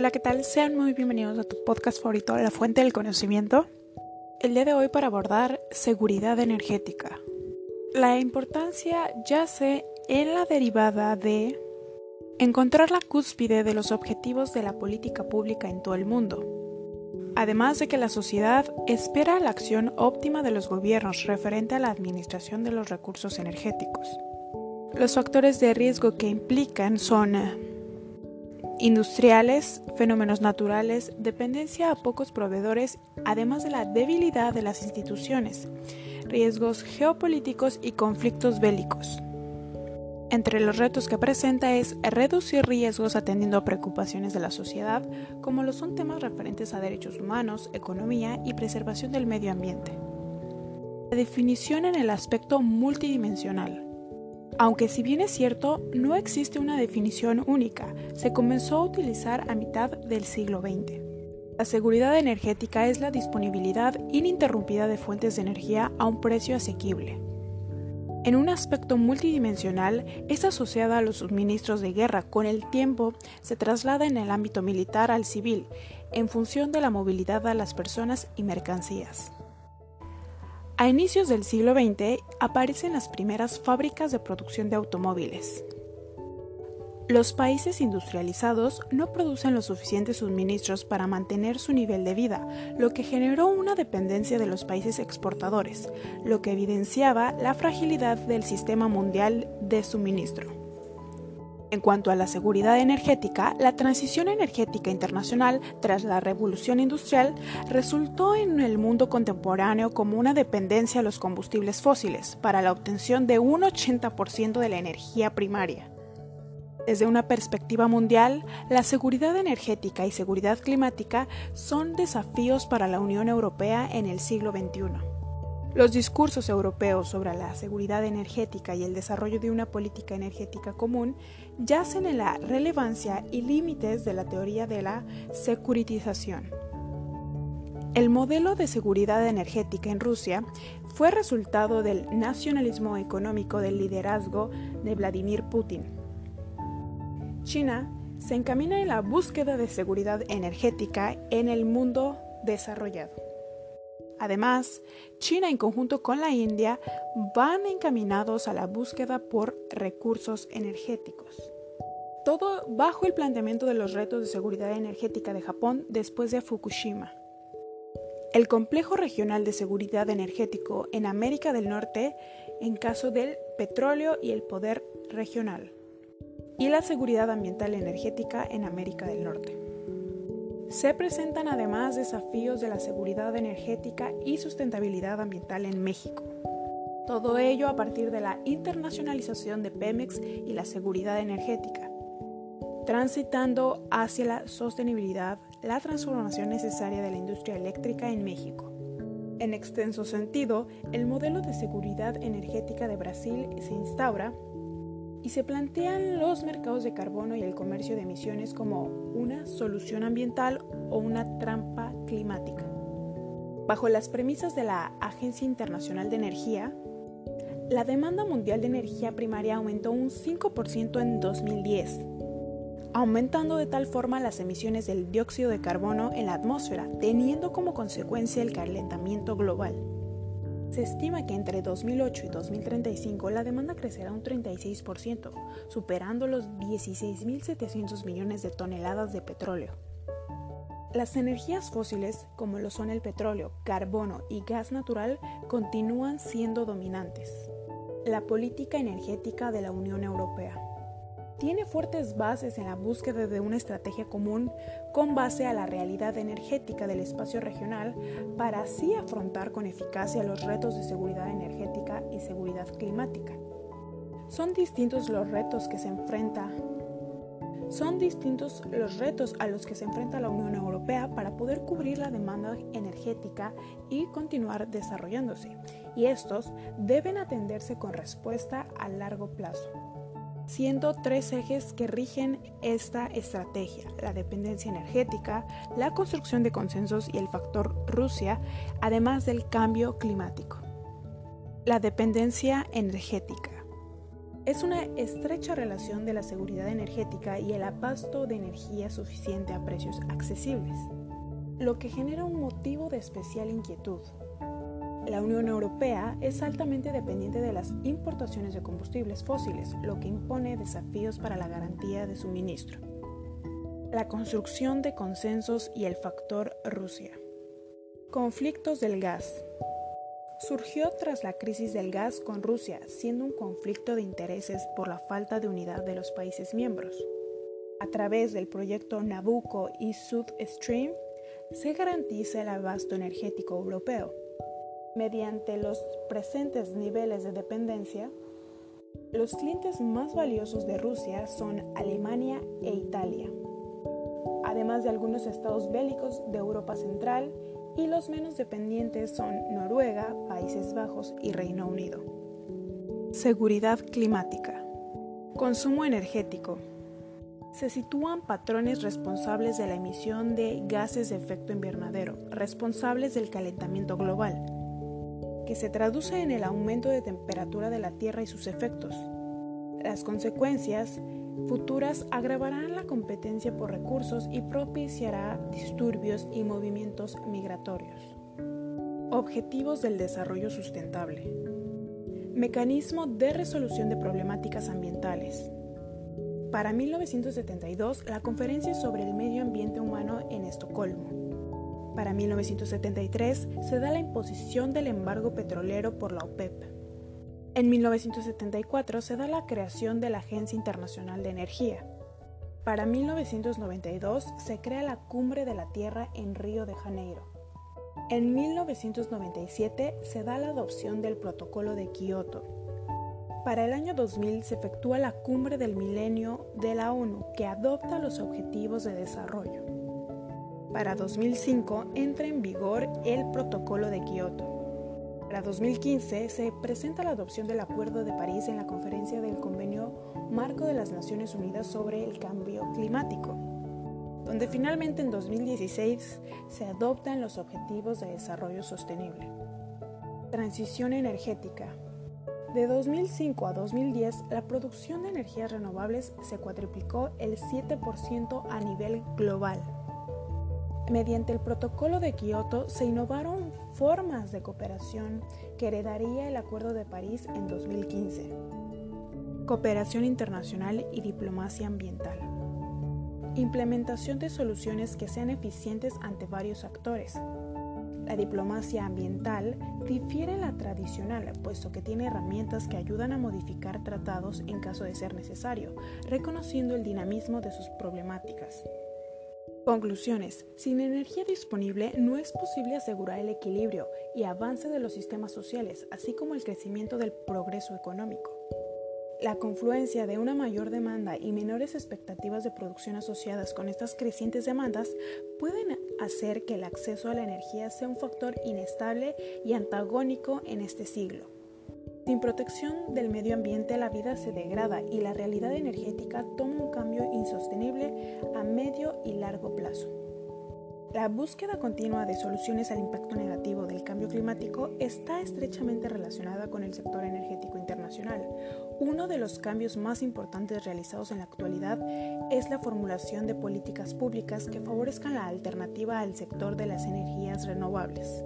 hola, ¿qué tal? Sean muy bienvenidos a tu podcast favorito, La Fuente del Conocimiento. El día de hoy para abordar seguridad energética. La importancia yace en la derivada de encontrar la cúspide de los objetivos de la política pública en todo el mundo. Además de que la sociedad espera la acción óptima de los gobiernos referente a la administración de los recursos energéticos. Los factores de riesgo que implican son industriales, fenómenos naturales, dependencia a pocos proveedores, además de la debilidad de las instituciones, riesgos geopolíticos y conflictos bélicos. Entre los retos que presenta es reducir riesgos atendiendo a preocupaciones de la sociedad, como lo son temas referentes a derechos humanos, economía y preservación del medio ambiente. La definición en el aspecto multidimensional. Aunque si bien es cierto, no existe una definición única, se comenzó a utilizar a mitad del siglo XX. La seguridad energética es la disponibilidad ininterrumpida de fuentes de energía a un precio asequible. En un aspecto multidimensional, es asociada a los suministros de guerra. Con el tiempo, se traslada en el ámbito militar al civil, en función de la movilidad de las personas y mercancías. A inicios del siglo XX aparecen las primeras fábricas de producción de automóviles. Los países industrializados no producen los suficientes suministros para mantener su nivel de vida, lo que generó una dependencia de los países exportadores, lo que evidenciaba la fragilidad del sistema mundial de suministro. En cuanto a la seguridad energética, la transición energética internacional tras la revolución industrial resultó en el mundo contemporáneo como una dependencia a los combustibles fósiles para la obtención de un 80% de la energía primaria. Desde una perspectiva mundial, la seguridad energética y seguridad climática son desafíos para la Unión Europea en el siglo XXI. Los discursos europeos sobre la seguridad energética y el desarrollo de una política energética común yacen en la relevancia y límites de la teoría de la securitización. El modelo de seguridad energética en Rusia fue resultado del nacionalismo económico del liderazgo de Vladimir Putin. China se encamina en la búsqueda de seguridad energética en el mundo desarrollado. Además, China en conjunto con la India van encaminados a la búsqueda por recursos energéticos. Todo bajo el planteamiento de los retos de seguridad energética de Japón después de Fukushima. El complejo regional de seguridad energético en América del Norte en caso del petróleo y el poder regional. Y la seguridad ambiental energética en América del Norte. Se presentan además desafíos de la seguridad energética y sustentabilidad ambiental en México. Todo ello a partir de la internacionalización de Pemex y la seguridad energética, transitando hacia la sostenibilidad, la transformación necesaria de la industria eléctrica en México. En extenso sentido, el modelo de seguridad energética de Brasil se instaura y se plantean los mercados de carbono y el comercio de emisiones como una solución ambiental o una trampa climática. Bajo las premisas de la Agencia Internacional de Energía, la demanda mundial de energía primaria aumentó un 5% en 2010, aumentando de tal forma las emisiones del dióxido de carbono en la atmósfera, teniendo como consecuencia el calentamiento global. Se estima que entre 2008 y 2035 la demanda crecerá un 36%, superando los 16.700 millones de toneladas de petróleo. Las energías fósiles, como lo son el petróleo, carbono y gas natural, continúan siendo dominantes. La política energética de la Unión Europea tiene fuertes bases en la búsqueda de una estrategia común con base a la realidad energética del espacio regional para así afrontar con eficacia los retos de seguridad energética y seguridad climática. Son distintos los retos que se enfrenta son distintos los retos a los que se enfrenta la Unión Europea para poder cubrir la demanda energética y continuar desarrollándose, y estos deben atenderse con respuesta a largo plazo siendo tres ejes que rigen esta estrategia, la dependencia energética, la construcción de consensos y el factor Rusia, además del cambio climático. La dependencia energética. es una estrecha relación de la seguridad energética y el abasto de energía suficiente a precios accesibles, lo que genera un motivo de especial inquietud. La Unión Europea es altamente dependiente de las importaciones de combustibles fósiles, lo que impone desafíos para la garantía de suministro. La construcción de consensos y el factor Rusia. Conflictos del gas. Surgió tras la crisis del gas con Rusia, siendo un conflicto de intereses por la falta de unidad de los países miembros. A través del proyecto Nabucco y South Stream, se garantiza el abasto energético europeo. Mediante los presentes niveles de dependencia, los clientes más valiosos de Rusia son Alemania e Italia, además de algunos estados bélicos de Europa Central y los menos dependientes son Noruega, Países Bajos y Reino Unido. Seguridad climática. Consumo energético. Se sitúan patrones responsables de la emisión de gases de efecto invernadero, responsables del calentamiento global, que se traduce en el aumento de temperatura de la Tierra y sus efectos. Las consecuencias futuras agravarán la competencia por recursos y propiciará disturbios y movimientos migratorios. Objetivos del desarrollo sustentable. Mecanismo de resolución de problemáticas ambientales. Para 1972, la Conferencia sobre el Medio Ambiente Humano en Estocolmo. Para 1973, se da la imposición del embargo petrolero por la OPEP. En 1974 se da la creación de la Agencia Internacional de Energía. Para 1992 se crea la Cumbre de la Tierra en Río de Janeiro. En 1997 se da la adopción del Protocolo de Kioto. Para el año 2000 se efectúa la Cumbre del Milenio de la ONU que adopta los Objetivos de Desarrollo. Para 2005 entra en vigor el Protocolo de Kioto. Para 2015 se presenta la adopción del Acuerdo de París en la conferencia del Convenio Marco de las Naciones Unidas sobre el Cambio Climático, donde finalmente en 2016 se adoptan los Objetivos de Desarrollo Sostenible. Transición energética. De 2005 a 2010, la producción de energías renovables se cuadriplicó el 7% a nivel global. Mediante el protocolo de Kioto se innovaron formas de cooperación que heredaría el Acuerdo de París en 2015. Cooperación internacional y diplomacia ambiental. Implementación de soluciones que sean eficientes ante varios actores. La diplomacia ambiental difiere la tradicional, puesto que tiene herramientas que ayudan a modificar tratados en caso de ser necesario, reconociendo el dinamismo de sus problemáticas. Conclusiones. Sin energía disponible no es posible asegurar el equilibrio y avance de los sistemas sociales, así como el crecimiento del progreso económico. La confluencia de una mayor demanda y menores expectativas de producción asociadas con estas crecientes demandas pueden hacer que el acceso a la energía sea un factor inestable y antagónico en este siglo. Sin protección del medio ambiente la vida se degrada y la realidad energética toma un cambio insostenible a medio y largo plazo. La búsqueda continua de soluciones al impacto negativo del cambio climático está estrechamente relacionada con el sector energético internacional. Uno de los cambios más importantes realizados en la actualidad es la formulación de políticas públicas que favorezcan la alternativa al sector de las energías renovables.